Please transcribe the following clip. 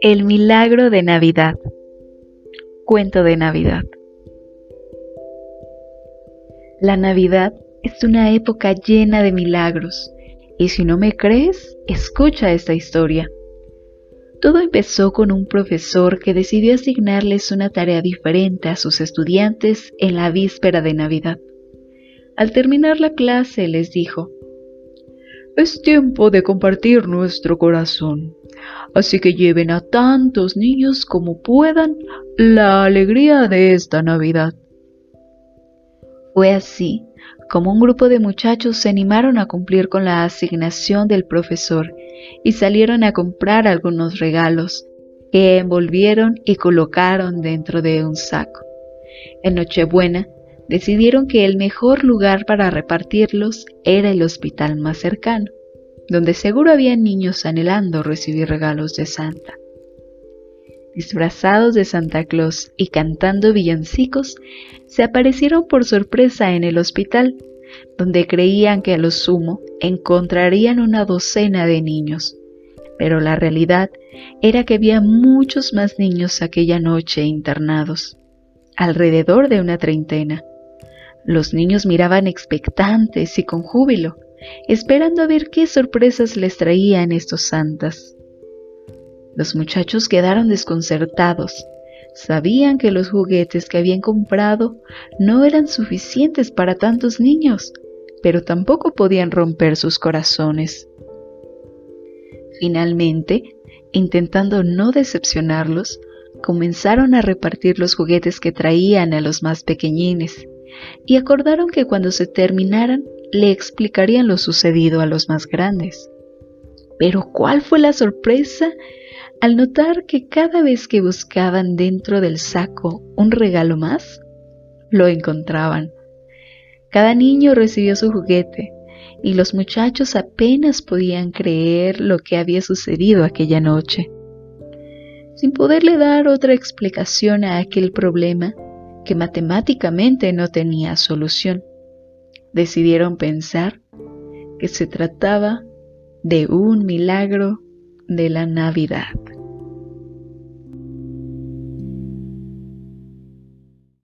El milagro de Navidad. Cuento de Navidad. La Navidad es una época llena de milagros, y si no me crees, escucha esta historia. Todo empezó con un profesor que decidió asignarles una tarea diferente a sus estudiantes en la víspera de Navidad. Al terminar la clase les dijo, Es tiempo de compartir nuestro corazón. Así que lleven a tantos niños como puedan la alegría de esta Navidad. Fue así como un grupo de muchachos se animaron a cumplir con la asignación del profesor y salieron a comprar algunos regalos que envolvieron y colocaron dentro de un saco. En Nochebuena decidieron que el mejor lugar para repartirlos era el hospital más cercano donde seguro había niños anhelando recibir regalos de Santa. Disfrazados de Santa Claus y cantando villancicos, se aparecieron por sorpresa en el hospital, donde creían que a lo sumo encontrarían una docena de niños. Pero la realidad era que había muchos más niños aquella noche internados, alrededor de una treintena. Los niños miraban expectantes y con júbilo, esperando a ver qué sorpresas les traían estos santas. Los muchachos quedaron desconcertados. Sabían que los juguetes que habían comprado no eran suficientes para tantos niños, pero tampoco podían romper sus corazones. Finalmente, intentando no decepcionarlos, comenzaron a repartir los juguetes que traían a los más pequeñines y acordaron que cuando se terminaran le explicarían lo sucedido a los más grandes. Pero ¿cuál fue la sorpresa al notar que cada vez que buscaban dentro del saco un regalo más, lo encontraban? Cada niño recibió su juguete y los muchachos apenas podían creer lo que había sucedido aquella noche. Sin poderle dar otra explicación a aquel problema que matemáticamente no tenía solución decidieron pensar que se trataba de un milagro de la Navidad.